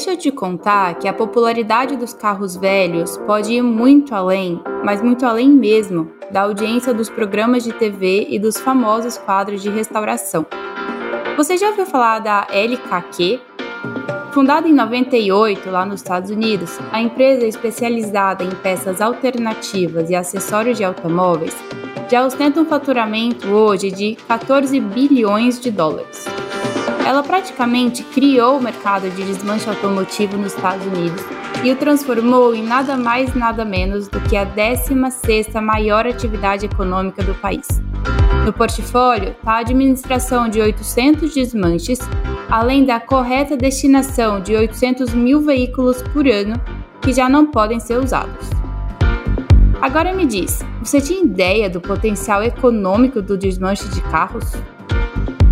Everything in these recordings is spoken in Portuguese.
deixa eu te contar que a popularidade dos carros velhos pode ir muito além, mas muito além mesmo, da audiência dos programas de TV e dos famosos quadros de restauração. Você já ouviu falar da LKQ? Fundada em 98 lá nos Estados Unidos, a empresa especializada em peças alternativas e acessórios de automóveis já ostenta um faturamento hoje de 14 bilhões de dólares. Ela praticamente criou o mercado de desmanche automotivo nos Estados Unidos e o transformou em nada mais nada menos do que a 16ª maior atividade econômica do país. No portfólio está a administração de 800 desmanches, além da correta destinação de 800 mil veículos por ano que já não podem ser usados. Agora me diz, você tinha ideia do potencial econômico do desmanche de carros?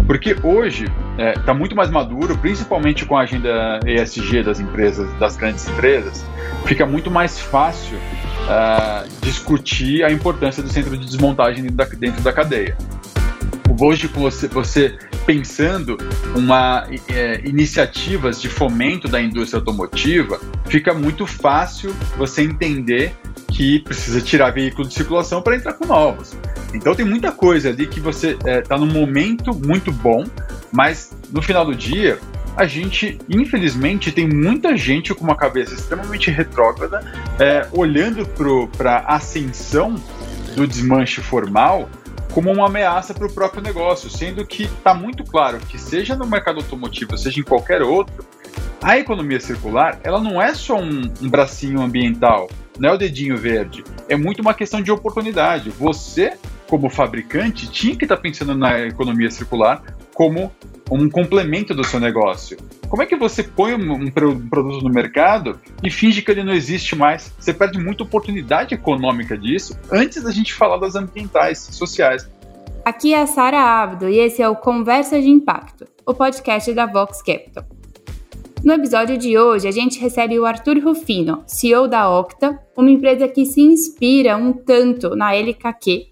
Porque hoje está é, tá muito mais maduro, principalmente com a agenda ESG das empresas, das grandes empresas, fica muito mais fácil uh, discutir a importância do centro de desmontagem dentro da, dentro da cadeia. Hoje, você, você pensando uma é, iniciativas de fomento da indústria automotiva, fica muito fácil você entender que precisa tirar veículo de circulação para entrar com novos. Então tem muita coisa ali que você está é, tá num momento muito bom, mas no final do dia a gente, infelizmente, tem muita gente com uma cabeça extremamente retrógrada, é, olhando para a ascensão do desmanche formal como uma ameaça para o próprio negócio, sendo que está muito claro que seja no mercado automotivo, seja em qualquer outro, a economia circular ela não é só um, um bracinho ambiental, não é o dedinho verde, é muito uma questão de oportunidade. Você como fabricante, tinha que estar tá pensando na economia circular como um complemento do seu negócio. Como é que você põe um, produto no mercado e finge que ele não existe mais? Você perde muita oportunidade econômica disso antes da gente falar das ambientais, sociais. Aqui é a Sara Abdo e esse é o Conversa de Impacto, o podcast da Vox Capital. No episódio de hoje, a gente recebe o Arthur Rufino, CEO da Octa, uma empresa que se inspira um tanto na LKQ,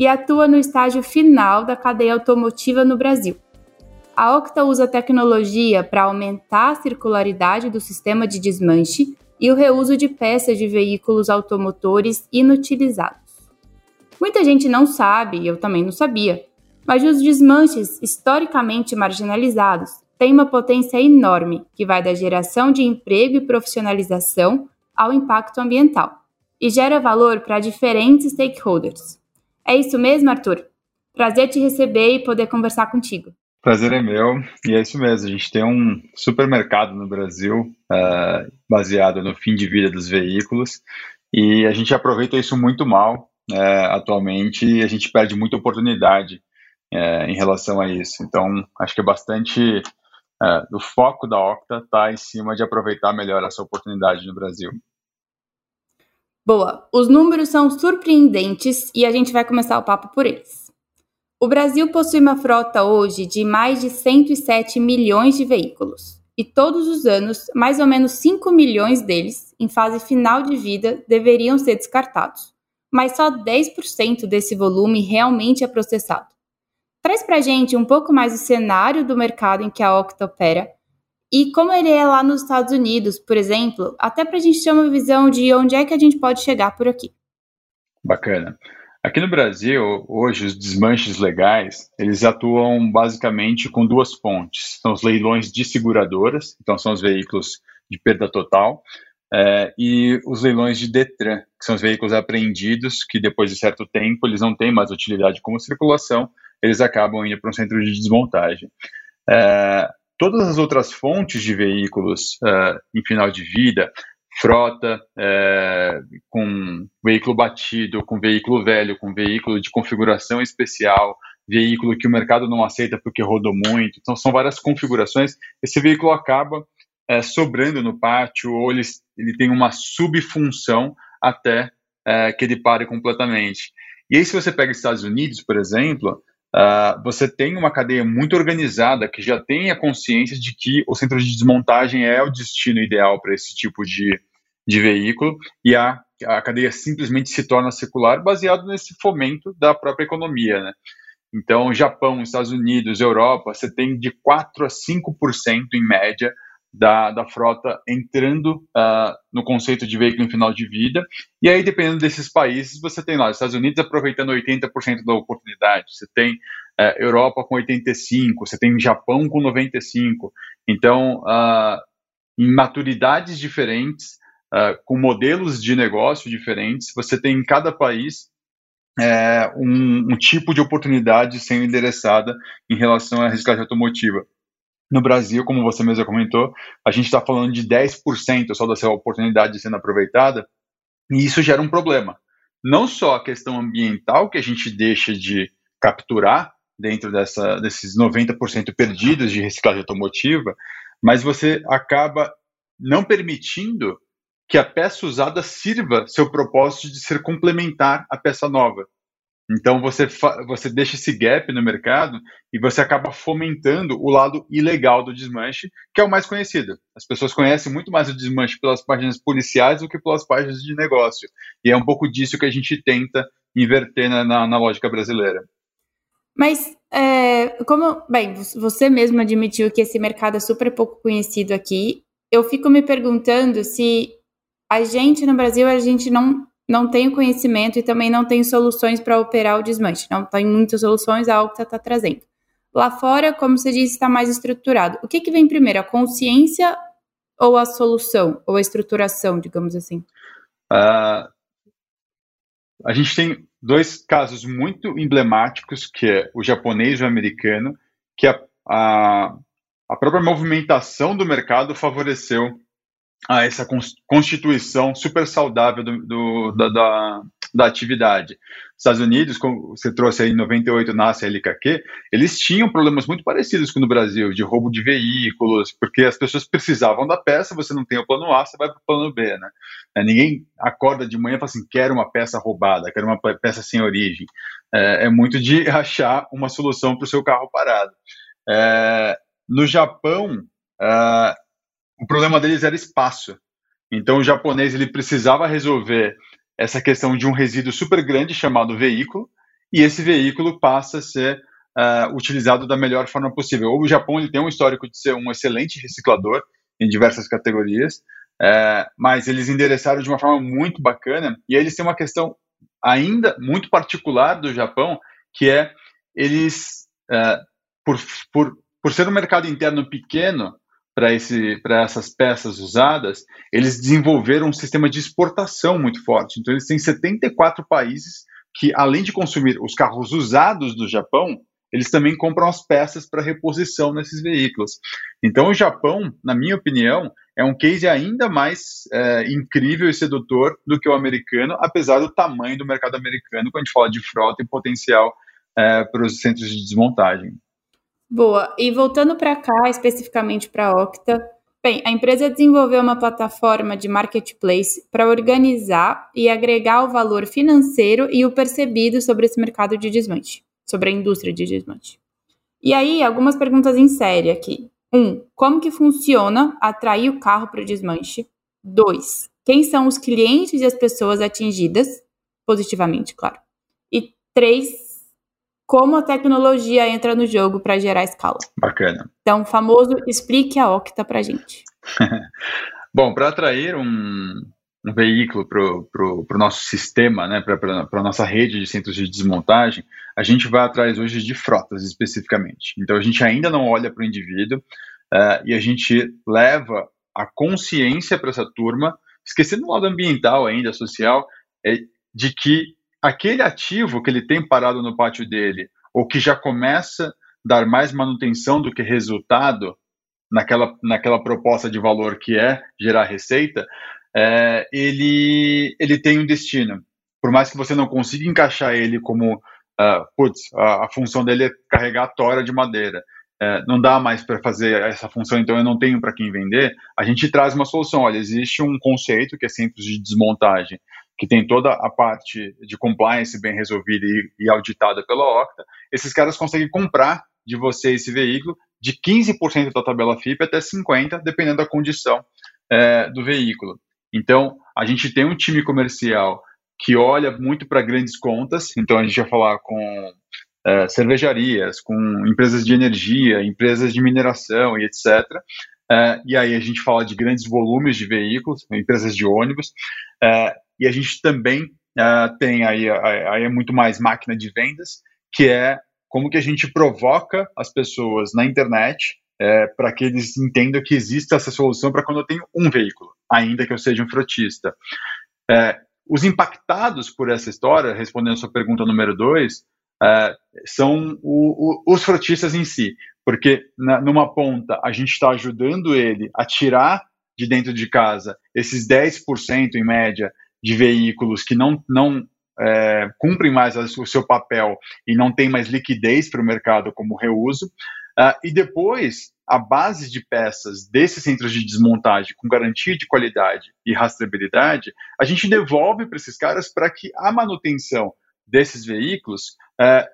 e atua no estágio final da cadeia automotiva no Brasil. A Octa usa tecnologia para aumentar a circularidade do sistema de desmanche e o reuso de peças de veículos automotores inutilizados. Muita gente não sabe, e eu também não sabia, mas os desmanches historicamente marginalizados têm uma potência enorme que vai da geração de emprego e profissionalização ao impacto ambiental e gera valor para diferentes stakeholders, é isso mesmo, Arthur? Prazer te receber e poder conversar contigo. Prazer é meu, e é isso mesmo. A gente tem um supermercado no Brasil uh, baseado no fim de vida dos veículos e a gente aproveita isso muito mal uh, atualmente e a gente perde muita oportunidade uh, em relação a isso. Então, acho que é bastante. o foco da Octa está em cima de aproveitar melhor essa oportunidade no Brasil. Boa, os números são surpreendentes e a gente vai começar o papo por eles. O Brasil possui uma frota hoje de mais de 107 milhões de veículos. E todos os anos, mais ou menos 5 milhões deles, em fase final de vida, deveriam ser descartados. Mas só 10% desse volume realmente é processado. Traz pra gente um pouco mais o cenário do mercado em que a Octa opera e como ele é lá nos Estados Unidos, por exemplo, até para a gente ter uma visão de onde é que a gente pode chegar por aqui. Bacana. Aqui no Brasil, hoje, os desmanches legais, eles atuam basicamente com duas pontes. São os leilões de seguradoras, então são os veículos de perda total, é, e os leilões de Detran, que são os veículos apreendidos, que depois de certo tempo eles não têm mais utilidade como circulação, eles acabam indo para um centro de desmontagem. É, Todas as outras fontes de veículos uh, em final de vida, frota uh, com veículo batido, com veículo velho, com veículo de configuração especial, veículo que o mercado não aceita porque rodou muito. Então, são várias configurações. Esse veículo acaba uh, sobrando no pátio ou ele, ele tem uma subfunção até que ele pare completamente. E aí, se você pega Estados Unidos, por exemplo, Uh, você tem uma cadeia muito organizada que já tem a consciência de que o centro de desmontagem é o destino ideal para esse tipo de, de veículo e a, a cadeia simplesmente se torna circular baseado nesse fomento da própria economia. Né? Então, Japão, Estados Unidos, Europa, você tem de 4 a 5% em média da, da frota entrando uh, no conceito de veículo em final de vida. E aí, dependendo desses países, você tem lá, Estados Unidos aproveitando 80% da oportunidade, você tem uh, Europa com 85%, você tem Japão com 95%. Então, uh, em maturidades diferentes, com modelos de negócio diferentes, você tem em cada país é, um, um, tipo de oportunidade sendo endereçada em relação à reciclagem automotiva. No Brasil, como você mesmo comentou, a gente está falando de 10% só dessa oportunidade sendo aproveitada, e isso gera um problema. Não só a questão ambiental que a gente deixa de capturar dentro dessa, desses 90% perdidos de reciclagem automotiva, mas você acaba não permitindo que a peça usada sirva seu propósito de ser complementar à peça nova. Então você, você deixa esse gap no mercado e você acaba fomentando o lado ilegal do desmanche, que é o mais conhecido. As pessoas conhecem muito mais o desmanche pelas páginas policiais do que pelas páginas de negócio. E é um pouco disso que a gente tenta inverter na, na, na lógica brasileira. Mas, é, como, bem, você mesmo admitiu que esse mercado é super pouco conhecido aqui, eu fico me perguntando se a gente no Brasil, a gente não não tem o conhecimento e também não tem soluções para operar o desmanche. Não tem muitas soluções, é algo que está trazendo. Lá fora, como você disse, está mais estruturado. O que, que vem primeiro, a consciência ou a solução, ou a estruturação, digamos assim? Uh, a gente tem dois casos muito emblemáticos, que é o japonês e o americano, que a, a, a própria movimentação do mercado favoreceu a essa constituição super saudável do, do, da, da, da, atividade. Estados Unidos, como você trouxe aí em 98, nasce a LKQ, eles tinham problemas muito parecidos com no Brasil, de roubo de veículos, porque as pessoas precisavam da peça, você não tem o plano A, você vai para o plano B, né? É, ninguém acorda de manhã e fala assim, quero uma peça roubada, quero uma peça sem origem. É, é muito de achar uma solução para o seu carro parado. É, no Japão, é, o problema deles era espaço. Então o japonês ele precisava resolver essa questão de um resíduo super grande chamado veículo, e esse veículo passa a ser uh, utilizado da melhor forma possível. O Japão ele tem um histórico de ser um excelente reciclador em diversas categorias, uh, mas eles endereçaram de uma forma muito bacana, e eles têm uma questão ainda muito particular do Japão, que é eles, uh, por, por, por ser um mercado interno pequeno, para essas peças usadas, eles desenvolveram um sistema de exportação muito forte. Então, eles têm 74 países que, além de consumir os carros usados do Japão, eles também compram as peças para reposição nesses veículos. Então, o Japão, na minha opinião, é um case ainda mais é, incrível e sedutor do que o americano, apesar do tamanho do mercado americano, quando a gente fala de frota e potencial é, para os centros de desmontagem. Boa. E voltando para cá, especificamente para a Octa, bem, a empresa desenvolveu uma plataforma de marketplace para organizar e agregar o valor financeiro e o percebido sobre esse mercado de desmanche, sobre a indústria de desmanche. E aí, algumas perguntas em série aqui. Um, como que funciona atrair o carro para o desmanche? Dois, quem são os clientes e as pessoas atingidas, positivamente, claro. E três, como a tecnologia entra no jogo para gerar escala. Bacana. Então, famoso, explique a Octa para gente. Bom, para atrair um, um veículo para o nosso sistema, né, para a nossa rede de centros de desmontagem, a gente vai atrás hoje de frotas especificamente. Então, a gente ainda não olha para o indivíduo uh, e a gente leva a consciência para essa turma, esquecendo o lado ambiental ainda, social, é, de que aquele ativo que ele tem parado no pátio dele, ou que já começa a dar mais manutenção do que resultado naquela, naquela proposta de valor que é gerar receita, é, ele, ele tem um destino. Por mais que você não consiga encaixar ele como, uh, putz, a, a, função dele é carregar a tora de madeira, é, não dá mais para fazer essa função, então eu não tenho para quem vender, a gente traz uma solução. Olha, existe um conceito que é centros de desmontagem, que tem toda a parte de compliance bem resolvida e, e auditada pela Octa, esses caras conseguem comprar de você esse veículo de 15% da tabela FIP até 50%, dependendo da condição é, do veículo. Então, a gente tem um time comercial que olha muito para grandes contas, então a gente vai falar com é, cervejarias, com empresas de energia, empresas de mineração e etc., é, e aí a gente fala de grandes volumes de veículos, empresas de ônibus, é, e a gente também é, tem aí, aí é muito mais máquina de vendas, que é como que a gente provoca as pessoas na internet é, para que eles entendam que existe essa solução para quando eu tenho um veículo, ainda que eu seja um frotista. É, os impactados por essa história, respondendo a sua pergunta número dois, é, são o, o, os frotistas em si, porque na, numa ponta a gente está ajudando ele a tirar de dentro de casa esses 10% em média de veículos que não, não é, cumprem mais o seu papel e não tem mais liquidez para o mercado como reuso. Uh, e depois, a base de peças desses centros de desmontagem com garantia de qualidade e rastreabilidade, a gente devolve para esses caras para que a manutenção desses veículos uh,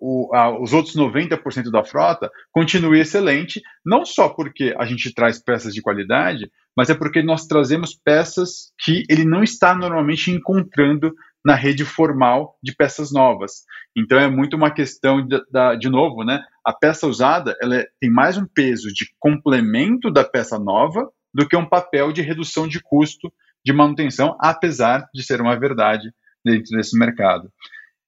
o, a, os outros 90% da frota continue excelente, não só porque a gente traz peças de qualidade, mas é porque nós trazemos peças que ele não está normalmente encontrando na rede formal de peças novas. Então é muito uma questão de, de, novo, né? A peça usada ela é, tem mais um peso de complemento da peça nova do que um papel de redução de custo de manutenção, apesar de ser uma verdade dentro desse mercado.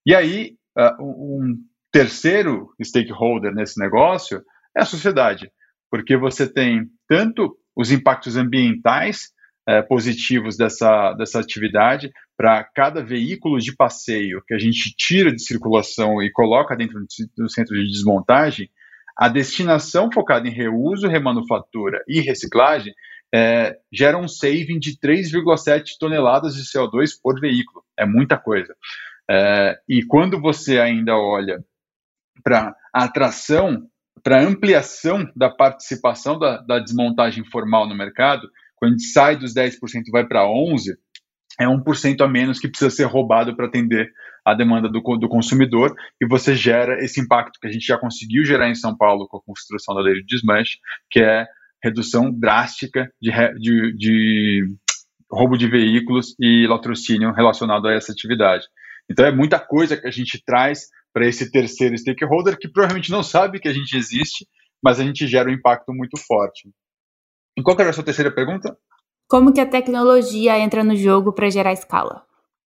E aí uh, um terceiro stakeholder nesse negócio é a sociedade, porque você tem tanto os impactos ambientais uh, positivos dessa, dessa atividade, para cada veículo de passeio que a gente tira de circulação e coloca dentro do centro de desmontagem, a destinação focada em reuso, remanufatura e reciclagem é, gera um saving de 3,7 toneladas de CO2 por veículo. É muita coisa. É, e quando você ainda olha para a atração, para ampliação da participação da, da, desmontagem formal no mercado, quando a gente sai dos 10% e vai para 11%, é 1% a menos que precisa ser roubado para atender a demanda do, do, consumidor e você gera esse impacto que a gente já conseguiu gerar em São Paulo com a construção da lei de desmanche, que é redução drástica de, de, de roubo de veículos e latrocínio relacionado a essa atividade. Então é muita coisa que a gente traz para esse terceiro stakeholder que provavelmente não sabe que a gente existe, mas a gente gera um impacto muito forte. E qual era a sua terceira pergunta? Como que a tecnologia entra no jogo para gerar escala?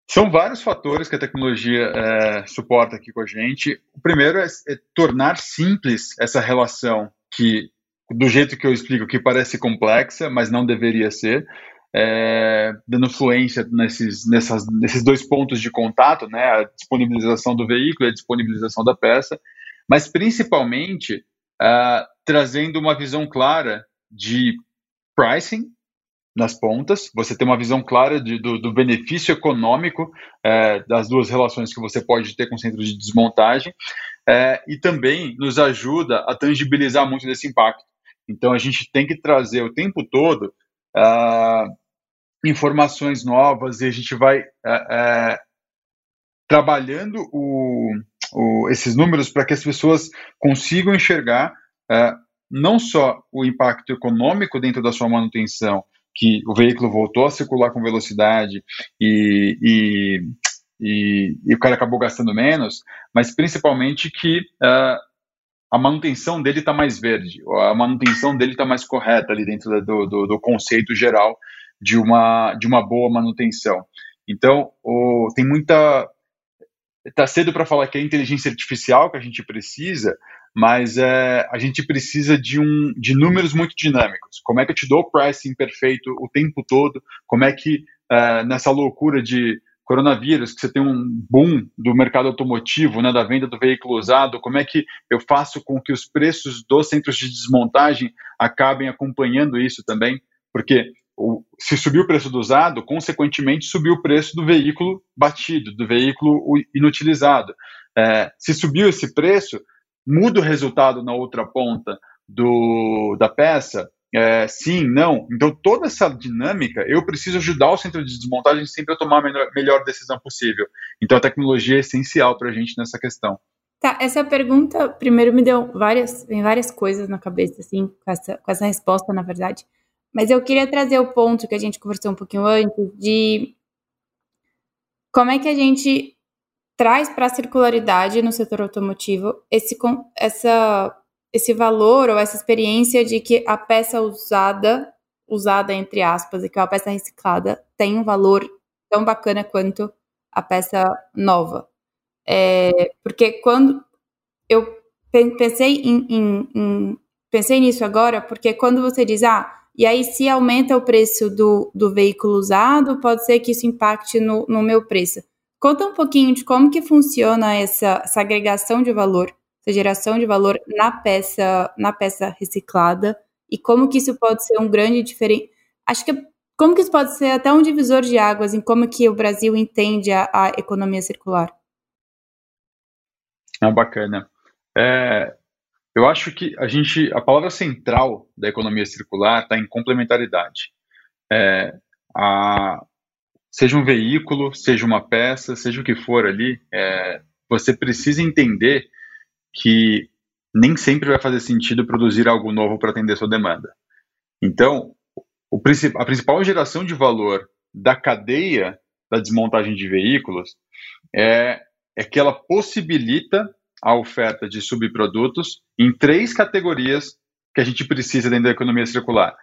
São vários fatores que a tecnologia é, suporta aqui com a gente. O primeiro é, é, tornar simples essa relação que, do jeito que eu explico, que parece complexa, mas não deveria ser, é, dando fluência nesses, nessas, nesses dois pontos de contato, né, a disponibilização do veículo e a disponibilização da peça, mas principalmente uh, trazendo uma visão clara de pricing nas pontas, você tem uma visão clara de, do, do, benefício econômico é, das duas relações que você pode ter com o centro de desmontagem é, e também nos ajuda a tangibilizar muito desse impacto. Então a gente tem que trazer o tempo todo uh, informações novas e a gente vai uh, uh, trabalhando o, o, esses números para que as pessoas consigam enxergar não só o impacto econômico dentro da sua manutenção, que o veículo voltou a circular com velocidade e, e, e, e o cara acabou gastando menos, mas principalmente que uh, a manutenção dele está mais verde, a manutenção dele está mais correta ali dentro do, do, do, conceito geral de uma, de uma boa manutenção. Então, o, tem muita. Está cedo para falar que é inteligência artificial que a gente precisa, mas é, a gente precisa de, um, de números muito dinâmicos. Como é que eu te dou o pricing perfeito o tempo todo? Como é que é, nessa loucura de coronavírus, que você tem um boom do mercado automotivo, né, da venda do veículo usado, como é que eu faço com que os preços dos centros de desmontagem acabem acompanhando isso também? Porque se subiu o preço do usado, consequentemente subiu o preço do veículo batido, do veículo inutilizado. É, se subiu esse preço, muda o resultado na outra ponta do, da peça, é, sim, não. Então, toda essa dinâmica, eu preciso ajudar o centro de desmontagem sempre a tomar a melhor, melhor decisão possível. Então, a tecnologia é essencial para a gente nessa questão. Tá, essa pergunta, primeiro, me deu várias, várias coisas na cabeça, assim, com essa, com essa resposta, na verdade. Mas eu queria trazer o ponto que a gente conversou um pouquinho antes, de como é que a gente traz para a circularidade no setor automotivo esse, essa esse valor ou essa experiência de que a peça usada, usada entre aspas, e que é uma peça reciclada, tem um valor tão bacana quanto a peça nova. É, porque quando eu pensei em, em, em, pensei nisso agora, porque quando você diz, ah, e aí se aumenta o preço do, do veículo usado, pode ser que isso impacte no, no meu preço. Conta um pouquinho de como que funciona essa, essa agregação de valor, essa geração de valor na peça, na peça reciclada e como que isso pode ser um grande diferente. Acho que como que isso pode ser até um divisor de águas em como que o Brasil entende a, a economia circular. Ah, bacana. É, eu acho que a gente, a palavra central da economia circular está em complementaridade. É, a, seja um veículo, seja uma peça, seja o que for ali, é, você precisa entender que nem sempre vai fazer sentido produzir algo novo para atender sua demanda. Então, o, a principal geração de valor da cadeia da desmontagem de veículos é, é que ela possibilita a oferta de subprodutos em três categorias que a gente precisa dentro da economia circular.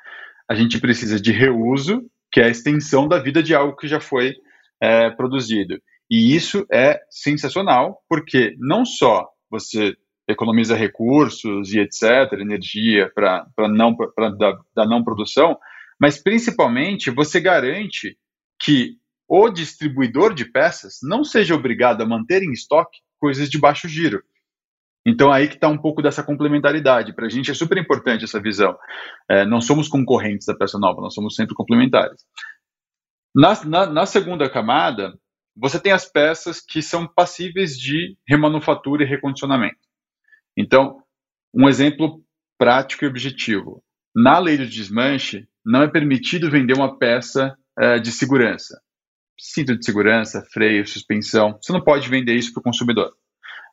A gente precisa de reuso, que é a extensão da vida de algo que já foi é, produzido. E isso é sensacional, porque não só você economiza recursos e etc., energia para não pra, da, da não produção, mas principalmente você garante que o distribuidor de peças não seja obrigado a manter em estoque coisas de baixo giro. Então, aí que está um pouco dessa complementaridade. Para a gente é super importante essa visão. É, não somos concorrentes da peça nova, nós somos sempre complementares. Na, na, na, segunda camada, você tem as peças que são passíveis de remanufatura e recondicionamento. Então, um exemplo prático e objetivo. Na lei do desmanche, não é permitido vender uma peça é, de segurança. Cinto de segurança, freio, suspensão. Você não pode vender isso para o consumidor.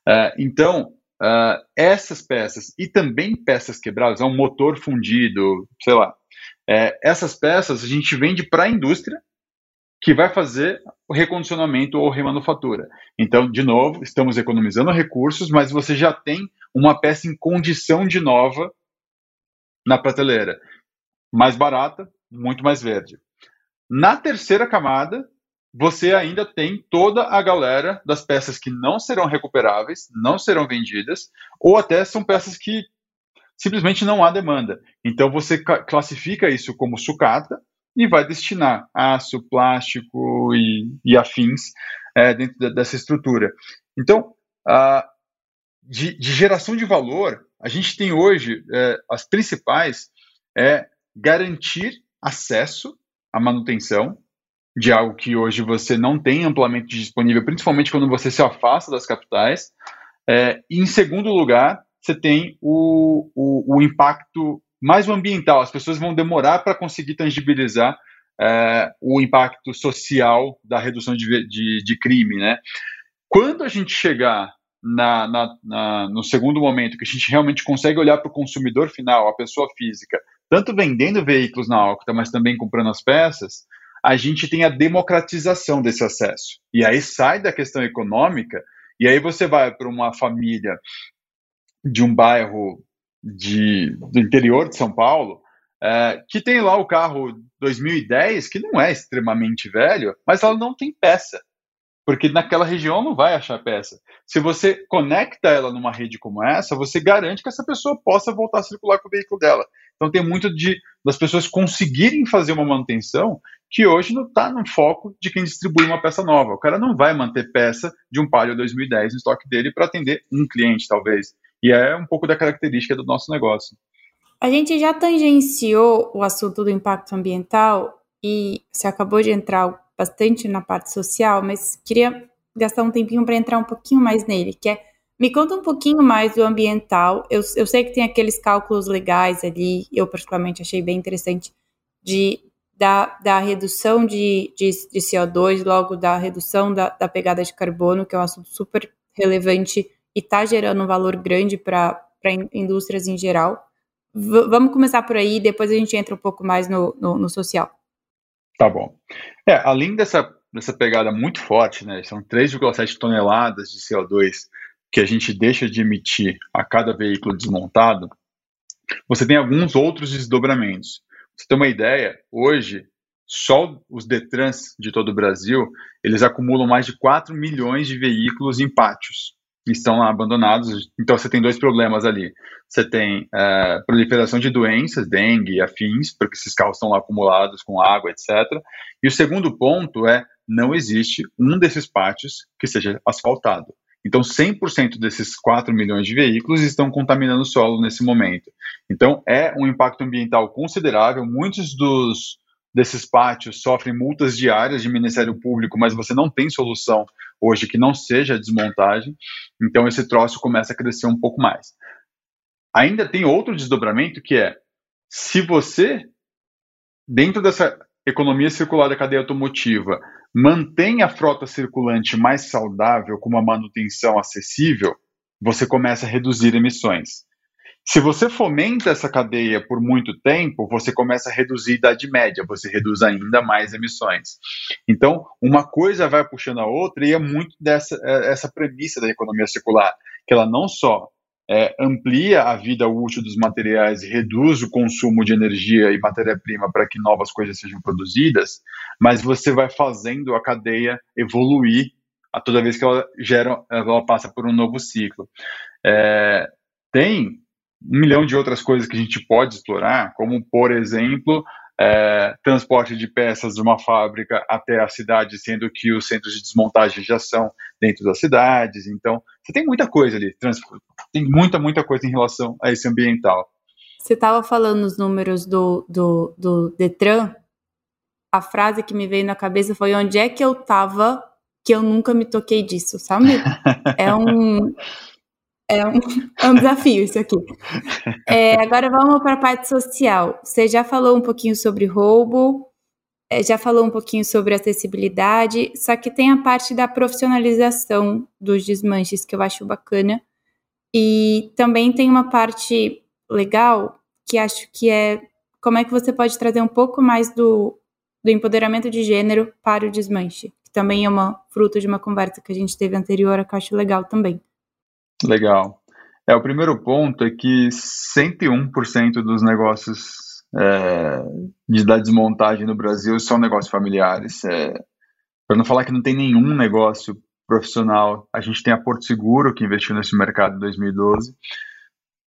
É, então, uh, essas peças e também peças quebradas, é um motor fundido, sei lá. É, essas peças a gente vende para a indústria que vai fazer o recondicionamento ou remanufatura. Então, de novo, estamos economizando recursos, mas você já tem uma peça em condição de nova na prateleira. Mais barata, muito mais verde. Na terceira camada, você ainda tem toda a galera das peças que não serão recuperáveis, não serão vendidas, ou até são peças que simplesmente não há demanda. Então você classifica isso como sucata e vai destinar aço, plástico e, e afins é, dentro dessa estrutura. Então, a, de, de, geração de valor, a gente tem hoje é, as principais é garantir acesso à manutenção, de algo que hoje você não tem amplamente disponível, principalmente quando você se afasta das capitais. É, e em segundo lugar, você tem o, o, o, impacto mais ambiental. As pessoas vão demorar para conseguir tangibilizar é, o impacto social da redução de, de, de, crime. Né? Quando a gente chegar na, na, na, no segundo momento, que a gente realmente consegue olhar para o consumidor final, a pessoa física, tanto vendendo veículos na Alcota, mas também comprando as peças, a gente tem a democratização desse acesso. E aí sai da questão econômica, e aí você vai para uma família de um bairro de, do interior de São Paulo, é, que tem lá o carro 2010, que não é extremamente velho, mas ela não tem peça porque naquela região não vai achar peça. Se você conecta ela numa rede como essa, você garante que essa pessoa possa voltar a circular com o veículo dela. Então tem muito de das pessoas conseguirem fazer uma manutenção que hoje não está no foco de quem distribui uma peça nova. O cara não vai manter peça de um Palio 2010 no estoque dele para atender um cliente, talvez. E é um pouco da característica do nosso negócio. A gente já tangenciou o assunto do impacto ambiental e você acabou de entrar bastante na parte social, mas queria gastar um tempinho para entrar um pouquinho mais nele, que é me conta um pouquinho mais do ambiental. Eu, eu sei que tem aqueles cálculos legais ali, eu particularmente achei bem interessante, de, da, da redução de, de, de CO2, logo da redução da, da, pegada de carbono, que é um assunto super relevante e está gerando um valor grande para indústrias em geral. V vamos começar por aí, depois a gente entra um pouco mais no, no, no social. Tá bom. É, além dessa, dessa pegada muito forte, né, são 3,7 toneladas de CO2 que a gente deixa de emitir a cada veículo desmontado, você tem alguns outros desdobramentos. você tem uma ideia, hoje, só os Detrans de todo o Brasil, eles acumulam mais de 4 milhões de veículos em pátios estão lá abandonados. Então você tem dois problemas ali. Você tem é, proliferação de doenças, dengue e afins, porque esses carros estão lá acumulados com água, etc. E o segundo ponto é não existe um desses pátios que seja asfaltado. Então, 100% desses 4 milhões de veículos estão contaminando o solo nesse momento. Então, é um impacto ambiental considerável. Muitos dos, desses pátios sofrem multas diárias de Ministério Público, mas você não tem solução hoje que não seja desmontagem. Então, esse troço começa a crescer um pouco mais. Ainda tem outro desdobramento que é: se você, dentro dessa economia circular da cadeia automotiva, mantém a frota circulante mais saudável com uma manutenção acessível, você começa a reduzir emissões. Se você fomenta essa cadeia por muito tempo, você começa a reduzir a idade média, você reduz ainda mais emissões. Então, uma coisa vai puxando a outra e é muito dessa é, essa premissa da economia circular, que ela não só é, amplia a vida útil dos materiais e reduz o consumo de energia e matéria-prima para que novas coisas sejam produzidas, mas você vai fazendo a cadeia evoluir a toda vez que ela gera, ela passa por um novo ciclo. É, tem um milhão de outras coisas que a gente pode explorar, como, por exemplo, é, transporte de peças de uma fábrica até a cidade, sendo que os centros de desmontagem já são dentro das cidades. Então, você tem muita coisa ali, tem muita, muita coisa em relação a esse ambiental. Você estava falando os números do, do, do Detran, a frase que me veio na cabeça foi: onde é que eu estava que eu nunca me toquei disso, sabe? É um. É um, é um desafio isso aqui. É, agora vamos para a parte social. Você já falou um pouquinho sobre roubo, é, já falou um pouquinho sobre acessibilidade, só que tem a parte da profissionalização dos desmanches que eu acho bacana. E também tem uma parte legal que acho que é como é que você pode trazer um pouco mais do, do empoderamento de gênero para o desmanche, que também é uma fruto de uma conversa que a gente teve anterior, que eu acho legal também. Legal. É, o primeiro ponto é que 101% dos negócios é, de, da desmontagem no Brasil são negócios familiares. É, Para não falar que não tem nenhum negócio profissional, a gente tem a Porto Seguro, que investiu nesse mercado em 2012,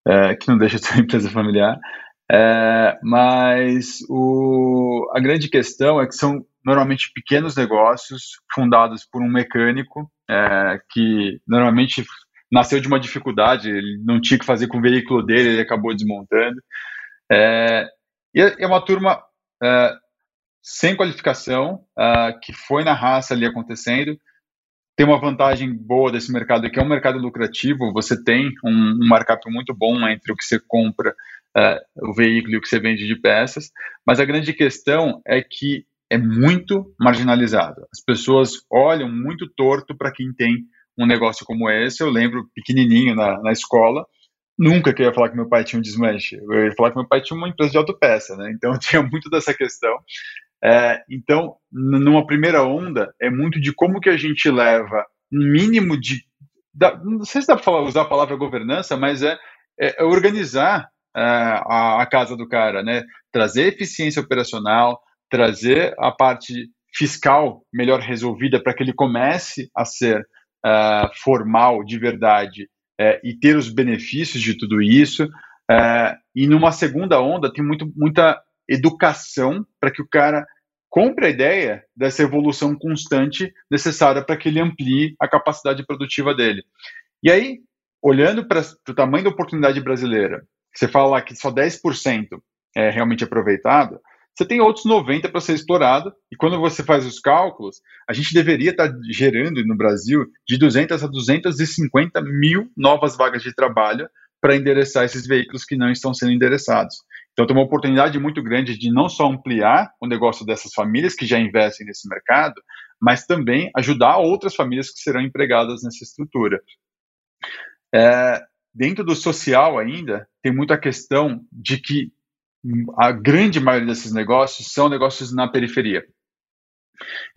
é, que não deixa de ser uma empresa familiar. É, mas o, a grande questão é que são normalmente pequenos negócios fundados por um mecânico é, que normalmente nasceu de uma dificuldade, ele não tinha que fazer com o veículo dele, ele acabou desmontando. É, e é uma turma é, sem qualificação, é, que foi na raça ali acontecendo. Tem uma vantagem boa desse mercado, que é um mercado lucrativo, você tem um, um markup muito bom entre o que você compra, é, o veículo e o que você vende de peças, mas a grande questão é que é muito marginalizado. As pessoas olham muito torto para quem tem um negócio como esse, eu lembro pequenininho na, na escola, nunca que eu ia falar que meu pai tinha um desmanche. Eu ia falar que meu pai tinha uma empresa de autopeça, né? Então tinha muito dessa questão. É, então, numa primeira onda, é muito de como que a gente leva um mínimo de. Da, não sei se dá para usar a palavra governança, mas é, é, é organizar é, a, a, casa do cara, né? Trazer eficiência operacional, trazer a parte fiscal melhor resolvida para que ele comece a ser uh, formal de verdade uh, e ter os benefícios de tudo isso. Uh, e numa segunda onda, tem muito, muita educação para que o cara compre a ideia dessa evolução constante necessária para que ele amplie a capacidade produtiva dele. E aí, olhando para o tamanho da oportunidade brasileira, você fala que só 10% é realmente aproveitado, você tem outros 90 para ser explorado, e quando você faz os cálculos, a gente deveria estar tá gerando no Brasil de 200 a 250 mil novas vagas de trabalho para endereçar esses veículos que não estão sendo endereçados. Então, tem uma oportunidade muito grande de não só ampliar o negócio dessas famílias que já investem nesse mercado, mas também ajudar outras famílias que serão empregadas nessa estrutura. É, dentro do social ainda, tem muita questão de que a grande maioria desses negócios são negócios na periferia.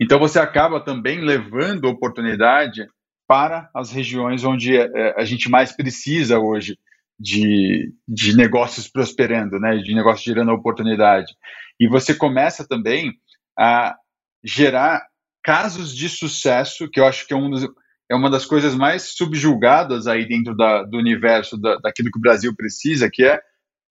Então você acaba também levando oportunidade para as regiões onde é, a gente mais precisa hoje de, de negócios prosperando, né, de negócios gerando oportunidade. E você começa também a gerar casos de sucesso, que eu acho que é, um dos, é uma das coisas mais subjugadas aí dentro da, do universo da, daquilo que o Brasil precisa, que é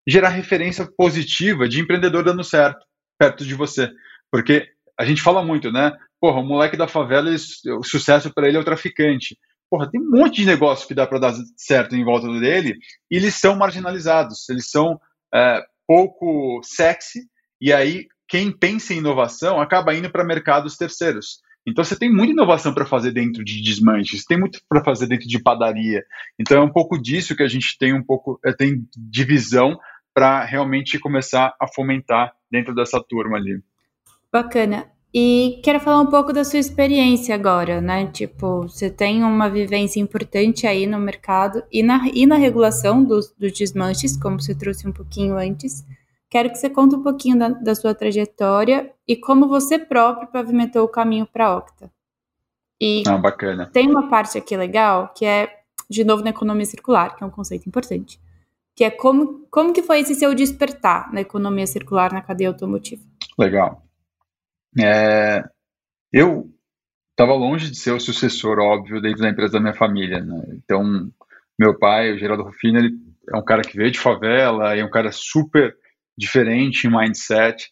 gerar referência positiva de empreendedor dando certo perto de você. Porque a gente fala muito, né? Porra, o moleque da favela, o sucesso para ele é o traficante. Porra, tem um monte de negócio que dá para dar certo em volta dele e eles são marginalizados, eles são é, pouco sexy e aí quem pensa em inovação acaba indo para mercados terceiros. Então você tem muita inovação para fazer dentro de desmanches, tem muito para fazer dentro de padaria. Então é um pouco disso que a gente tem um pouco é, tem divisão para realmente começar a fomentar dentro dessa turma ali. Bacana. E quero falar um pouco da sua experiência agora, né? Tipo, você tem uma vivência importante aí no mercado e na, e na regulação dos, dos desmanches, como você trouxe um pouquinho antes. Quero que você conte um pouquinho da, da sua trajetória e como você próprio pavimentou o caminho para a Octa. E ah, bacana. tem uma parte aqui legal que é, de novo, na economia circular, que é um conceito importante que é como, como que foi esse seu despertar na economia circular na cadeia automotiva? Legal. É, eu estava longe de ser o sucessor, óbvio, dentro da empresa da minha família. Né? Então, meu pai, o Geraldo Rufino, ele é um cara que veio de favela, é um cara super diferente em mindset,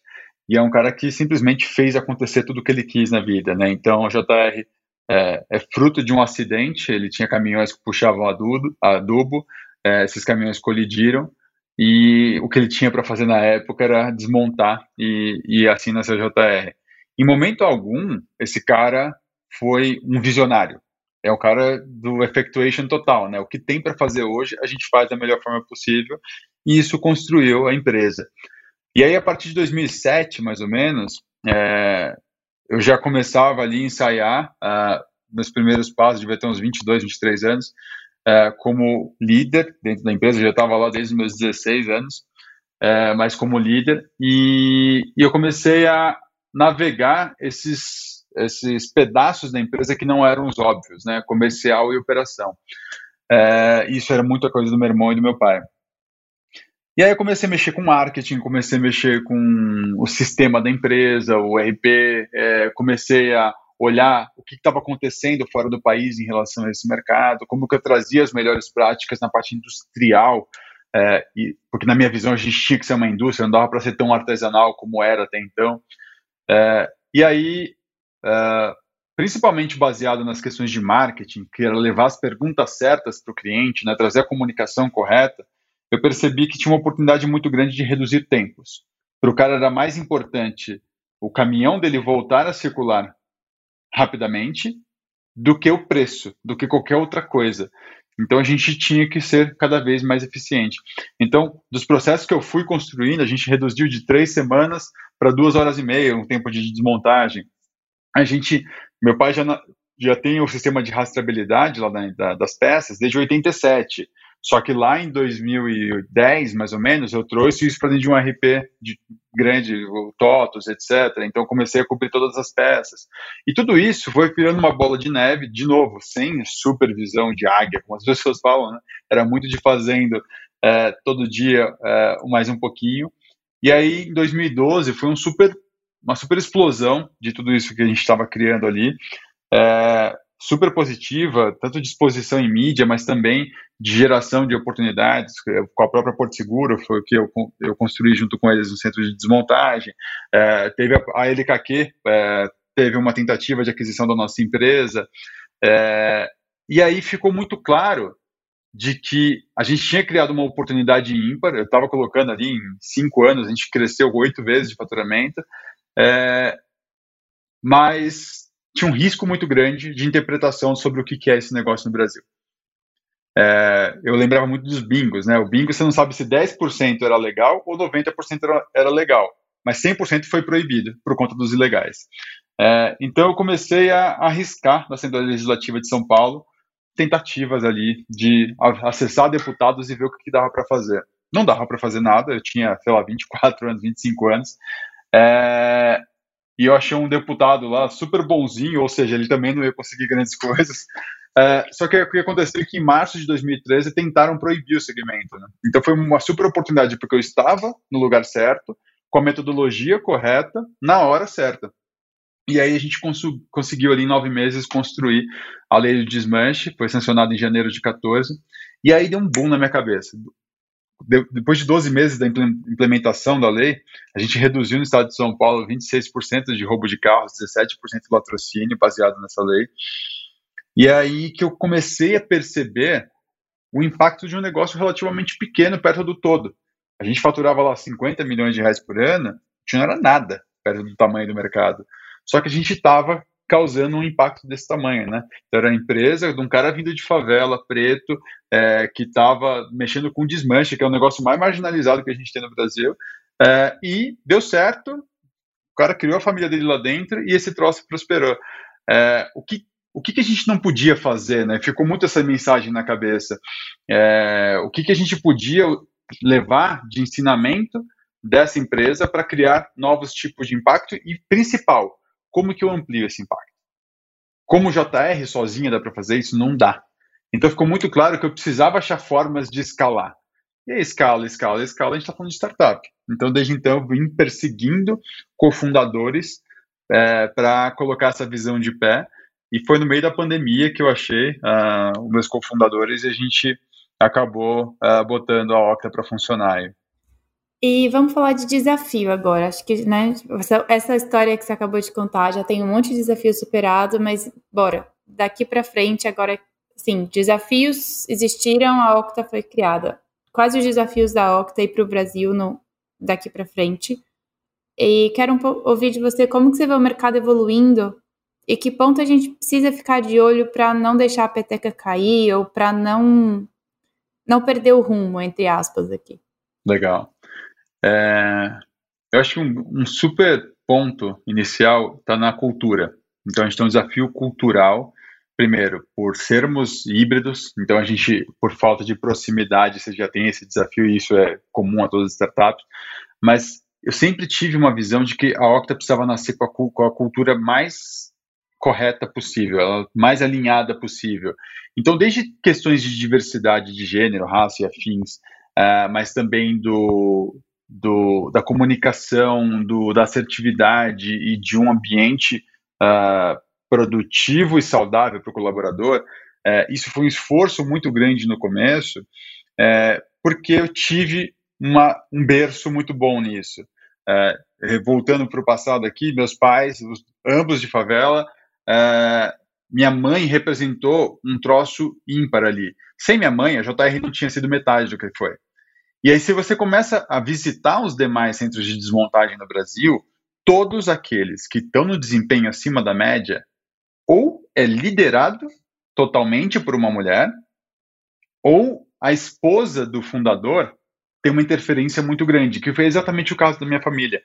e é um cara que simplesmente fez acontecer tudo o que ele quis na vida. Né? Então, o JR é, é, fruto de um acidente, ele tinha caminhões que puxavam adubo, adubo é, esses caminhões colidiram e o que ele tinha para fazer na época era desmontar e, e assim nasceu a JR. Em momento algum, esse cara foi um visionário. É o cara do effectuation total, né? O que tem para fazer hoje, a gente faz da melhor forma possível e isso construiu a empresa. E aí, a partir de 2007, mais ou menos, é, eu já começava ali a ensaiar uh, meus primeiros passos, devia ter uns 22, 23 anos, é, como líder dentro da empresa, eu já estava lá desde os meus 16 anos, é, mas como líder, e, e, eu comecei a navegar esses, esses pedaços da empresa que não eram os óbvios, né, comercial e operação. É, isso era muita coisa do meu irmão e do meu pai. E aí eu comecei a mexer com marketing, comecei a mexer com o sistema da empresa, o RP, é, comecei a olhar o que estava acontecendo fora do país em relação a esse mercado, como que eu trazia as melhores práticas na parte industrial, é, e, porque na minha visão a gente tinha que ser uma indústria, não dava para ser tão artesanal como era até então. É, e aí, é, principalmente baseado nas questões de marketing, que era levar as perguntas certas para o cliente, né, trazer a comunicação correta, eu percebi que tinha uma oportunidade muito grande de reduzir tempos. Para o cara era mais importante o caminhão dele voltar a circular rapidamente do que o preço, do que qualquer outra coisa. Então a gente tinha que ser cada vez mais eficiente. Então, dos processos que eu fui construindo, a gente reduziu de três semanas para duas horas e meia, um tempo de desmontagem. A gente, meu pai já, já tem o sistema de rastreabilidade lá da, das peças desde 87. Só que lá em 2010, mais ou menos, eu trouxe isso para dentro de um RP de, grande, o TOTOS, etc. Então comecei a cobrir todas as peças. E tudo isso foi virando uma bola de neve, de novo, sem supervisão de águia, como as pessoas falam, né? Era muito de fazendo é, todo dia é, mais um pouquinho. E aí, em 2012, foi um super, uma super explosão de tudo isso que a gente estava criando ali. É, super positiva, tanto de exposição em mídia, mas também de geração de oportunidades, com a própria Porto Seguro, foi o que eu, eu construí junto com eles no centro de desmontagem. É, teve a, a LKQ, é, teve uma tentativa de aquisição da nossa empresa, é, e aí ficou muito claro de que a gente tinha criado uma oportunidade ímpar, eu estava colocando ali em cinco anos, a gente cresceu oito vezes de faturamento, é, mas tinha um risco muito grande de interpretação sobre o que é esse negócio no Brasil. É, eu lembrava muito dos bingos, né? O bingo você não sabe se 10% era legal ou 90% era, era legal, mas 100% foi proibido por conta dos ilegais. É, então eu comecei a, arriscar na Assembleia Legislativa de São Paulo tentativas ali de acessar deputados e ver o que, que dava para fazer. Não dava para fazer nada, eu tinha, sei lá, 24 anos, 25 anos. É, e eu achei um deputado lá super bonzinho, ou seja, ele também não ia conseguir grandes coisas. É, só que o que aconteceu é que em março de 2013 tentaram proibir o segmento. Né? Então foi uma super oportunidade, porque eu estava no lugar certo, com a metodologia correta, na hora certa. E aí a gente cons conseguiu ali em nove meses construir a lei do desmanche, foi sancionada em janeiro de 14, e aí deu um boom na minha cabeça. De depois de 12 meses da implementação da lei, a gente reduziu no estado de São Paulo 26% de roubo de carros, 17% de latrocínio baseado nessa lei. E é aí que eu comecei a perceber o impacto de um negócio relativamente pequeno perto do todo. A gente faturava lá 50 milhões de reais por ano, não era nada perto do tamanho do mercado. Só que a gente estava causando um impacto desse tamanho, né? Então, era a empresa de um cara vindo de favela, preto, é, que estava mexendo com desmanche, que é o negócio mais marginalizado que a gente tem no Brasil, é, e deu certo, o cara criou a família dele lá dentro e esse troço prosperou. É, o que o que, que, a gente não podia fazer, né? Ficou muito essa mensagem na cabeça. É, o que, que a gente podia levar de ensinamento dessa empresa para criar novos tipos de impacto e, principal, como que eu amplio esse impacto? Como JR sozinha dá para fazer isso? Não dá. Então ficou muito claro que eu precisava achar formas de escalar. E aí, escala, escala, escala, a gente está falando de startup. Então, desde então, eu vim perseguindo cofundadores é, para colocar essa visão de pé e foi no meio da pandemia que eu achei uh, os meus cofundadores e a gente acabou uh, botando a Octa para funcionar. E vamos falar de desafio agora. Acho que né, essa história que você acabou de contar já tem um monte de desafio superado, mas bora, daqui para frente, agora, sim, desafios existiram, a Octa foi criada. Quais os desafios da Octa para o Brasil no, daqui para frente? E quero um ouvir de você como que você vê o mercado evoluindo e que ponto a gente precisa ficar de olho para não deixar a peteca cair ou para não não perder o rumo, entre aspas, aqui. Legal. É, eu acho que um, um super ponto inicial está na cultura. Então a gente tem um desafio cultural, primeiro, por sermos híbridos, então a gente, por falta de proximidade, você já tem esse desafio e isso é comum a todas as startups, mas eu sempre tive uma visão de que a Octa precisava nascer com a, com a cultura mais correta possível, mais alinhada possível. Então, desde questões de diversidade de gênero, raça e afins, uh, mas também do, do, da comunicação, do, da assertividade e de um ambiente uh, produtivo e saudável para o colaborador, uh, isso foi um esforço muito grande no começo, porque eu tive uma, um berço muito bom nisso. voltando para o passado aqui, meus pais, os, ambos de favela, minha mãe representou um troço ímpar ali. Sem minha mãe, a JR não tinha sido metade do que foi. E aí, se você começa a visitar os demais centros de desmontagem no Brasil, todos aqueles que estão no desempenho acima da média, ou é liderado totalmente por uma mulher, ou a esposa do fundador tem uma interferência muito grande, que foi exatamente o caso da minha família.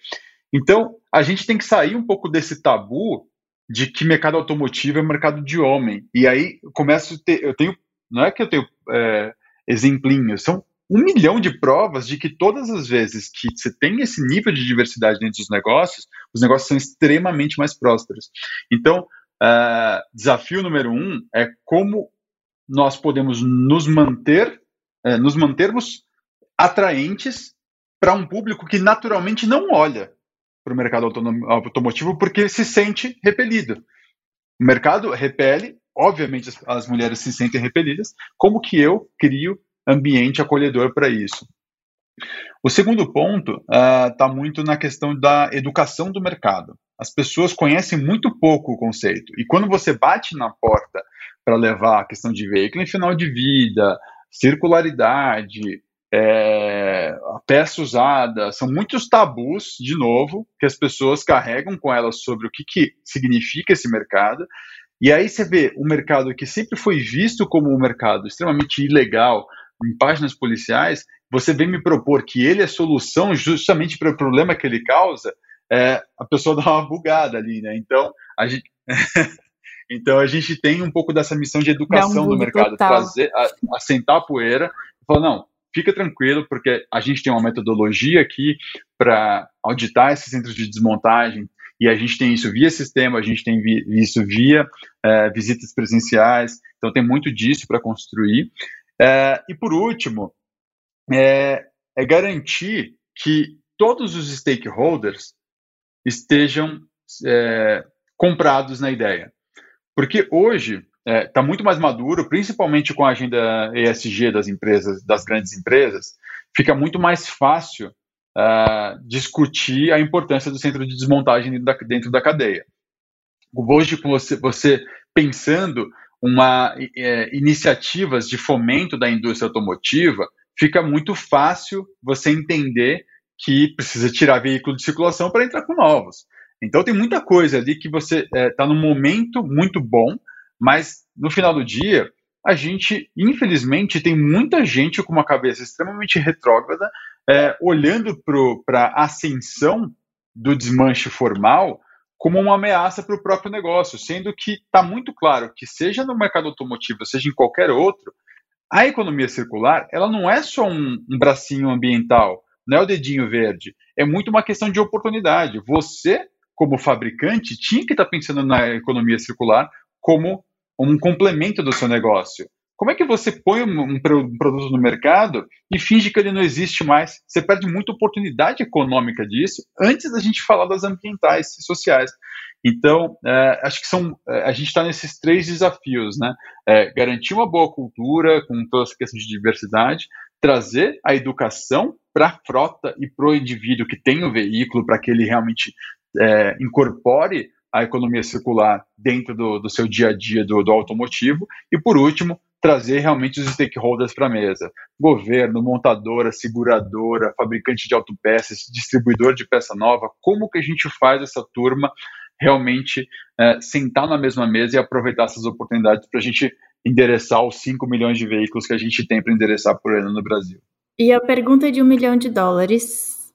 Então, a gente tem que sair um pouco desse tabu de que mercado automotivo é mercado de homem. E aí começo a ter, eu tenho, não é que eu tenho é, exemplinhos, são um milhão de provas de que todas as vezes que você tem esse nível de diversidade dentro dos negócios, os negócios são extremamente mais prósperos. Então, uh, desafio número um é como nós podemos nos manter, uh, nos mantermos atraentes para um público que naturalmente não olha para o mercado automotivo porque se sente repelido. O mercado repele, obviamente as, as mulheres se sentem repelidas, como que eu crio ambiente acolhedor para isso? O segundo ponto está ah, uh, muito na questão da educação do mercado. As pessoas conhecem muito pouco o conceito. E quando você bate na porta para levar a questão de veículo em final de vida, circularidade, é, a peça usada, são muitos tabus, de novo, que as pessoas carregam com elas sobre o que, que significa esse mercado. E aí você vê um mercado que sempre foi visto como um mercado extremamente ilegal em páginas policiais, você vem me propor que ele é solução justamente para o problema que ele causa, é, a pessoa dá uma bugada ali, né? Então, a gente. então a gente tem um pouco dessa missão de educação um do mercado, total. trazer, assentar a poeira e falar, não, fica tranquilo, porque a gente tem uma metodologia aqui para auditar esses centros de desmontagem E a gente tem isso via sistema, a gente tem isso via é, visitas presenciais, então tem muito disso para construir. É, e por último, é, é garantir que todos os stakeholders estejam é, comprados na ideia. Porque hoje está é, tá muito mais maduro, principalmente com a agenda ESG das empresas, das grandes empresas, fica muito mais fácil uh, discutir a importância do centro de desmontagem dentro da, dentro da cadeia. Hoje, você, você pensando uma é, iniciativas de fomento da indústria automotiva, fica muito fácil você entender que precisa tirar veículo de circulação para entrar com novos. Então tem muita coisa ali que você está é, tá num momento muito bom, mas no final do dia a gente, infelizmente, tem muita gente com uma cabeça extremamente retrógrada, é, olhando para a ascensão do desmanche formal como uma ameaça para o próprio negócio, sendo que está muito claro que, seja no mercado automotivo, seja em qualquer outro, a economia circular ela não é só um, um bracinho ambiental, não é o dedinho verde, é muito uma questão de oportunidade. Você, como fabricante, tinha que estar tá pensando na economia circular como um complemento do seu negócio. Como é que você põe um, produto no mercado e finge que ele não existe mais? Você perde muita oportunidade econômica disso antes da gente falar das ambientais e sociais. Então, é, acho que são, é, a gente está nesses três desafios, né? É, garantir uma boa cultura com toda essa questão de diversidade, trazer a educação para a frota e para o indivíduo que tem o veículo, para que ele realmente é, incorpore a economia circular dentro do, do seu dia a dia do, do automotivo. E, por último, trazer realmente os stakeholders para a mesa. Governo, montadora, seguradora, fabricante de autopeças, distribuidor de peça nova, como que a gente faz essa turma realmente é, sentar na mesma mesa e aproveitar essas oportunidades para a gente endereçar os 5 milhões de veículos que a gente tem para endereçar por ano no Brasil. E a pergunta de um milhão de dólares,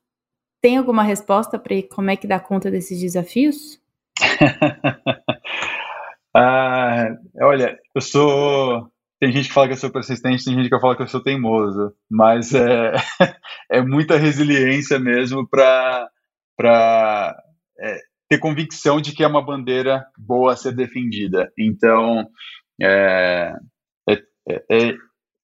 tem alguma resposta para como é que dá conta desses desafios? ah, olha, eu sou. Tem gente que fala que eu sou persistente, tem gente que fala que eu sou teimoso, mas é, é muita resiliência mesmo para é, ter convicção de que é uma bandeira boa a ser defendida. Então, é, é, é, é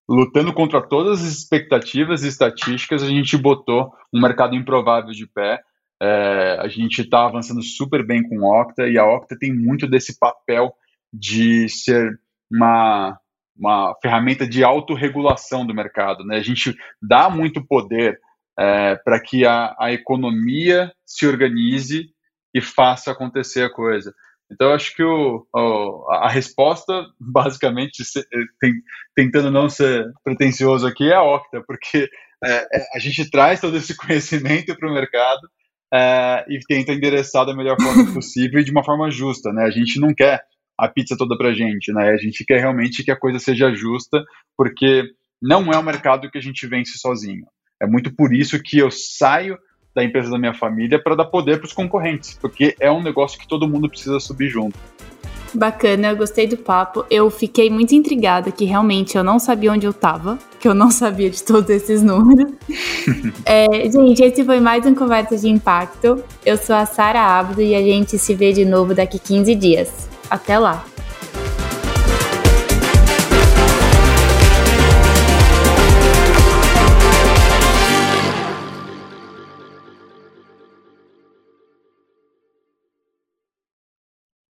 lutando contra todas as expectativas e estatísticas, a gente botou um mercado improvável de pé é, a gente está avançando super bem com a Octa e a Octa tem muito desse papel de ser uma, uma ferramenta de autorregulação do mercado. Né? A gente dá muito poder é, para que a, a economia se organize e faça acontecer a coisa. Então, acho que o, o, a resposta, basicamente, se, tem, tentando não ser pretencioso aqui, é a Octa, porque é, é a gente traz todo esse conhecimento para o mercado é, e tenta endereçar da melhor forma possível e de uma forma justa, né? A gente não quer a pizza toda pra gente, né? A gente quer realmente que a coisa seja justa, porque não é um mercado que a gente vence sozinho. É muito por isso que eu saio da empresa da minha família para dar poder para os concorrentes, porque é um negócio que todo mundo precisa subir junto. Bacana, eu gostei do papo. Eu fiquei muito intrigada que realmente eu não sabia onde eu tava, que eu não sabia de todos esses números. é, gente, esse foi mais um Conversa de Impacto. Eu sou a Sara Abdo e a gente se vê de novo daqui 15 dias. Até lá!